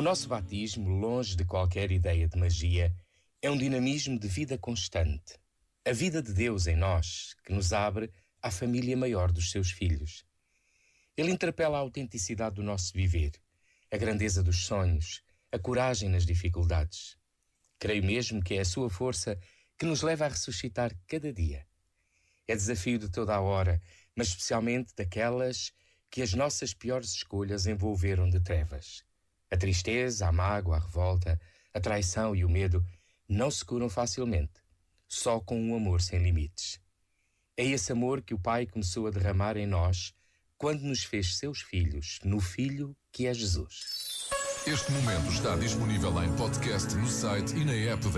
nosso batismo, longe de qualquer ideia de magia, é um dinamismo de vida constante. A vida de Deus em nós, que nos abre à família maior dos seus filhos. Ele interpela a autenticidade do nosso viver, a grandeza dos sonhos, a coragem nas dificuldades. Creio mesmo que é a sua força que nos leva a ressuscitar cada dia. É desafio de toda a hora, mas especialmente daquelas que as nossas piores escolhas envolveram de trevas. A tristeza, a mágoa, a revolta, a traição e o medo não se curam facilmente, só com um amor sem limites. É esse amor que o Pai começou a derramar em nós quando nos fez seus filhos, no Filho que é Jesus. Este momento está disponível em podcast no site e na app